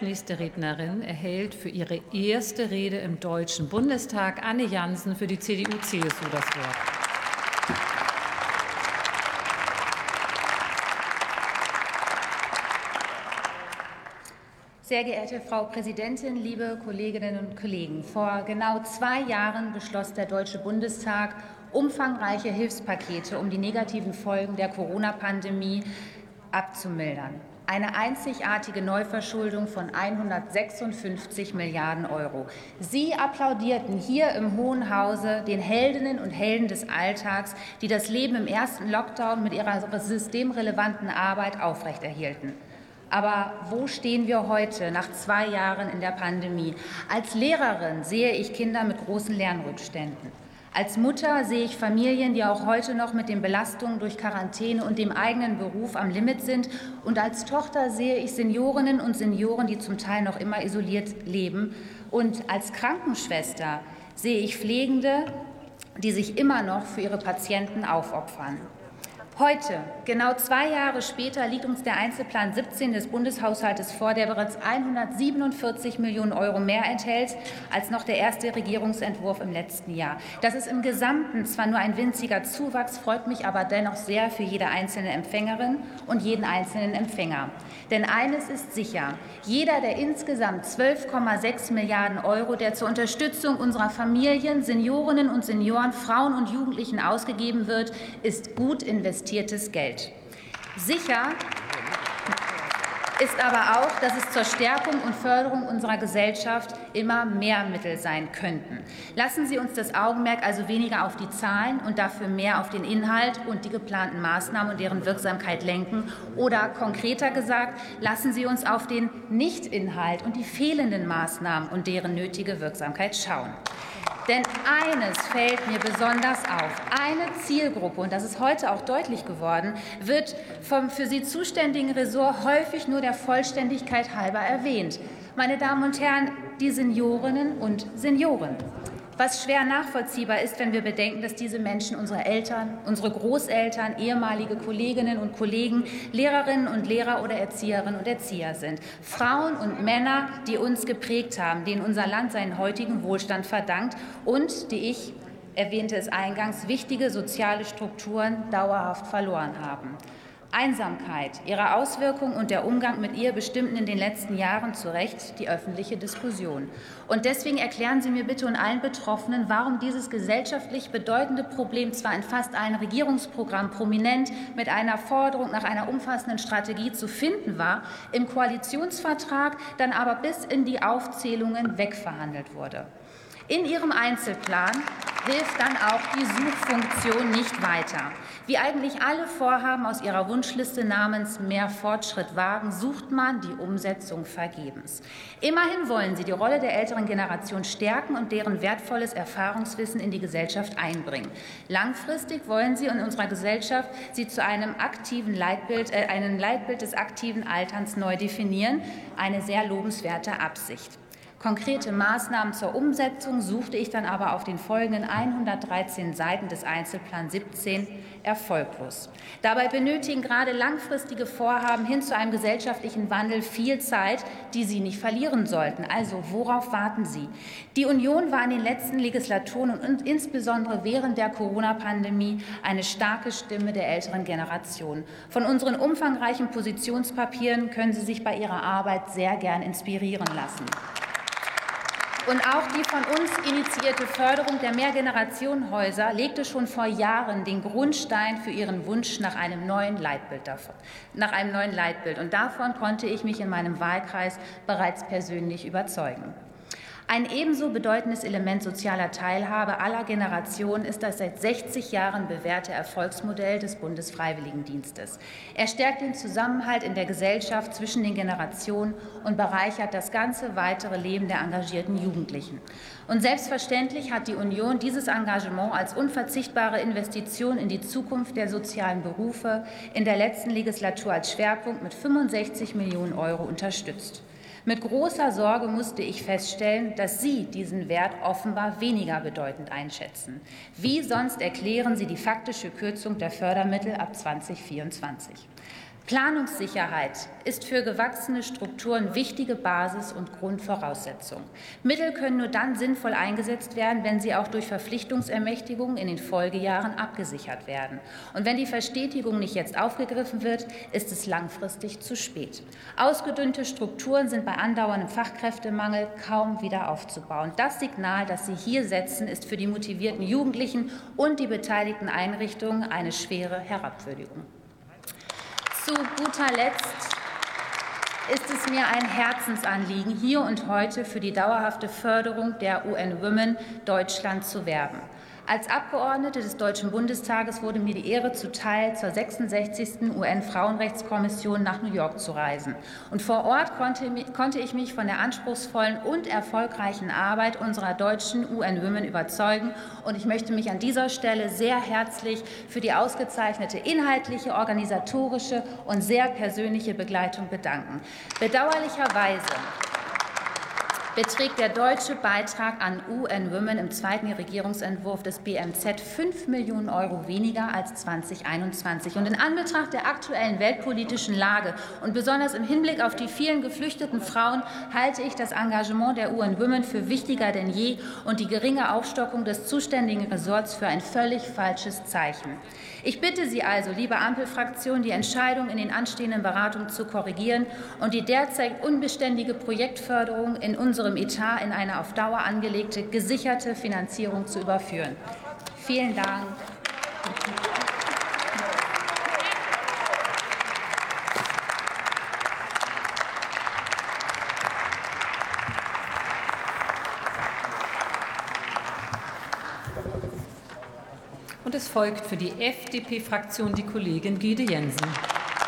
Als nächste Rednerin erhält für ihre erste Rede im Deutschen Bundestag Anne Jansen für die CDU-CSU das Wort. Sehr geehrte Frau Präsidentin, liebe Kolleginnen und Kollegen! Vor genau zwei Jahren beschloss der Deutsche Bundestag umfangreiche Hilfspakete, um die negativen Folgen der Corona-Pandemie abzumildern. Eine einzigartige Neuverschuldung von 156 Milliarden Euro. Sie applaudierten hier im Hohen Hause den Heldinnen und Helden des Alltags, die das Leben im ersten Lockdown mit ihrer systemrelevanten Arbeit aufrechterhielten. Aber wo stehen wir heute nach zwei Jahren in der Pandemie? Als Lehrerin sehe ich Kinder mit großen Lernrückständen. Als Mutter sehe ich Familien, die auch heute noch mit den Belastungen durch Quarantäne und dem eigenen Beruf am Limit sind. Und als Tochter sehe ich Seniorinnen und Senioren, die zum Teil noch immer isoliert leben. Und als Krankenschwester sehe ich Pflegende, die sich immer noch für ihre Patienten aufopfern. Heute, genau zwei Jahre später, liegt uns der Einzelplan 17 des Bundeshaushaltes vor, der bereits 147 Millionen Euro mehr enthält als noch der erste Regierungsentwurf im letzten Jahr. Das ist im Gesamten zwar nur ein winziger Zuwachs, freut mich aber dennoch sehr für jede einzelne Empfängerin und jeden einzelnen Empfänger. Denn eines ist sicher, jeder der insgesamt 12,6 Milliarden Euro, der zur Unterstützung unserer Familien, Seniorinnen und Senioren, Frauen und Jugendlichen ausgegeben wird, ist gut investiert investiertes Geld. Sicher ist aber auch, dass es zur Stärkung und Förderung unserer Gesellschaft immer mehr Mittel sein könnten. Lassen Sie uns das Augenmerk also weniger auf die Zahlen und dafür mehr auf den Inhalt und die geplanten Maßnahmen und deren Wirksamkeit lenken. Oder konkreter gesagt, lassen Sie uns auf den Nichtinhalt und die fehlenden Maßnahmen und deren nötige Wirksamkeit schauen. Denn eines fällt mir besonders auf. Eine Zielgruppe, und das ist heute auch deutlich geworden, wird vom für sie zuständigen Ressort häufig nur der Vollständigkeit halber erwähnt. Meine Damen und Herren, die Seniorinnen und Senioren was schwer nachvollziehbar ist, wenn wir bedenken, dass diese Menschen unsere Eltern, unsere Großeltern, ehemalige Kolleginnen und Kollegen, Lehrerinnen und Lehrer oder Erzieherinnen und Erzieher sind. Frauen und Männer, die uns geprägt haben, denen unser Land seinen heutigen Wohlstand verdankt und die ich erwähnte es eingangs, wichtige soziale Strukturen dauerhaft verloren haben. Einsamkeit, ihre Auswirkungen und der Umgang mit ihr bestimmten in den letzten Jahren zu Recht die öffentliche Diskussion. Und deswegen erklären Sie mir bitte und allen Betroffenen, warum dieses gesellschaftlich bedeutende Problem zwar in fast allen Regierungsprogrammen prominent mit einer Forderung nach einer umfassenden Strategie zu finden war, im Koalitionsvertrag dann aber bis in die Aufzählungen wegverhandelt wurde. In Ihrem Einzelplan hilft dann auch die Suchfunktion nicht weiter. Wie eigentlich alle Vorhaben aus Ihrer Wunschliste namens Mehr Fortschritt wagen, sucht man die Umsetzung vergebens. Immerhin wollen Sie die Rolle der älteren Generation stärken und deren wertvolles Erfahrungswissen in die Gesellschaft einbringen. Langfristig wollen Sie in unserer Gesellschaft sie zu einem aktiven Leitbild, äh, einem Leitbild des aktiven Alterns neu definieren. Eine sehr lobenswerte Absicht. Konkrete Maßnahmen zur Umsetzung suchte ich dann aber auf den folgenden 113 Seiten des Einzelplans 17 erfolglos. Dabei benötigen gerade langfristige Vorhaben hin zu einem gesellschaftlichen Wandel viel Zeit, die Sie nicht verlieren sollten. Also worauf warten Sie? Die Union war in den letzten Legislaturen und insbesondere während der Corona-Pandemie eine starke Stimme der älteren Generation. Von unseren umfangreichen Positionspapieren können Sie sich bei Ihrer Arbeit sehr gern inspirieren lassen. Und auch die von uns initiierte Förderung der Mehrgenerationenhäuser legte schon vor Jahren den Grundstein für ihren Wunsch nach einem neuen Leitbild davon, nach einem neuen Leitbild. Und davon konnte ich mich in meinem Wahlkreis bereits persönlich überzeugen. Ein ebenso bedeutendes Element sozialer Teilhabe aller Generationen ist das seit 60 Jahren bewährte Erfolgsmodell des Bundesfreiwilligendienstes. Er stärkt den Zusammenhalt in der Gesellschaft zwischen den Generationen und bereichert das ganze weitere Leben der engagierten Jugendlichen. Und selbstverständlich hat die Union dieses Engagement als unverzichtbare Investition in die Zukunft der sozialen Berufe in der letzten Legislatur als Schwerpunkt mit 65 Millionen Euro unterstützt. Mit großer Sorge musste ich feststellen, dass Sie diesen Wert offenbar weniger bedeutend einschätzen. Wie sonst erklären Sie die faktische Kürzung der Fördermittel ab 2024? Planungssicherheit ist für gewachsene Strukturen wichtige Basis und Grundvoraussetzung. Mittel können nur dann sinnvoll eingesetzt werden, wenn sie auch durch Verpflichtungsermächtigungen in den Folgejahren abgesichert werden. Und wenn die Verstetigung nicht jetzt aufgegriffen wird, ist es langfristig zu spät. Ausgedünnte Strukturen sind bei andauerndem Fachkräftemangel kaum wieder aufzubauen. Das Signal, das Sie hier setzen, ist für die motivierten Jugendlichen und die beteiligten Einrichtungen eine schwere Herabwürdigung. Zu guter Letzt ist es mir ein Herzensanliegen, hier und heute für die dauerhafte Förderung der UN Women Deutschland zu werben. Als Abgeordnete des Deutschen Bundestages wurde mir die Ehre zuteil, zur 66. UN-Frauenrechtskommission nach New York zu reisen. Und vor Ort konnte, konnte ich mich von der anspruchsvollen und erfolgreichen Arbeit unserer deutschen UN-Women überzeugen. Und ich möchte mich an dieser Stelle sehr herzlich für die ausgezeichnete inhaltliche, organisatorische und sehr persönliche Begleitung bedanken. Bedauerlicherweise beträgt der deutsche Beitrag an UN Women im zweiten Regierungsentwurf des BMZ 5 Millionen Euro weniger als 2021. Und in Anbetracht der aktuellen weltpolitischen Lage und besonders im Hinblick auf die vielen geflüchteten Frauen halte ich das Engagement der UN Women für wichtiger denn je und die geringe Aufstockung des zuständigen Ressorts für ein völlig falsches Zeichen. Ich bitte Sie also, liebe Ampelfraktion, die Entscheidung in den anstehenden Beratungen zu korrigieren und die derzeit unbeständige Projektförderung in unserem unserem Etat in eine auf Dauer angelegte, gesicherte Finanzierung zu überführen. Vielen Dank. Und es folgt für die FDP-Fraktion die Kollegin Gide Jensen.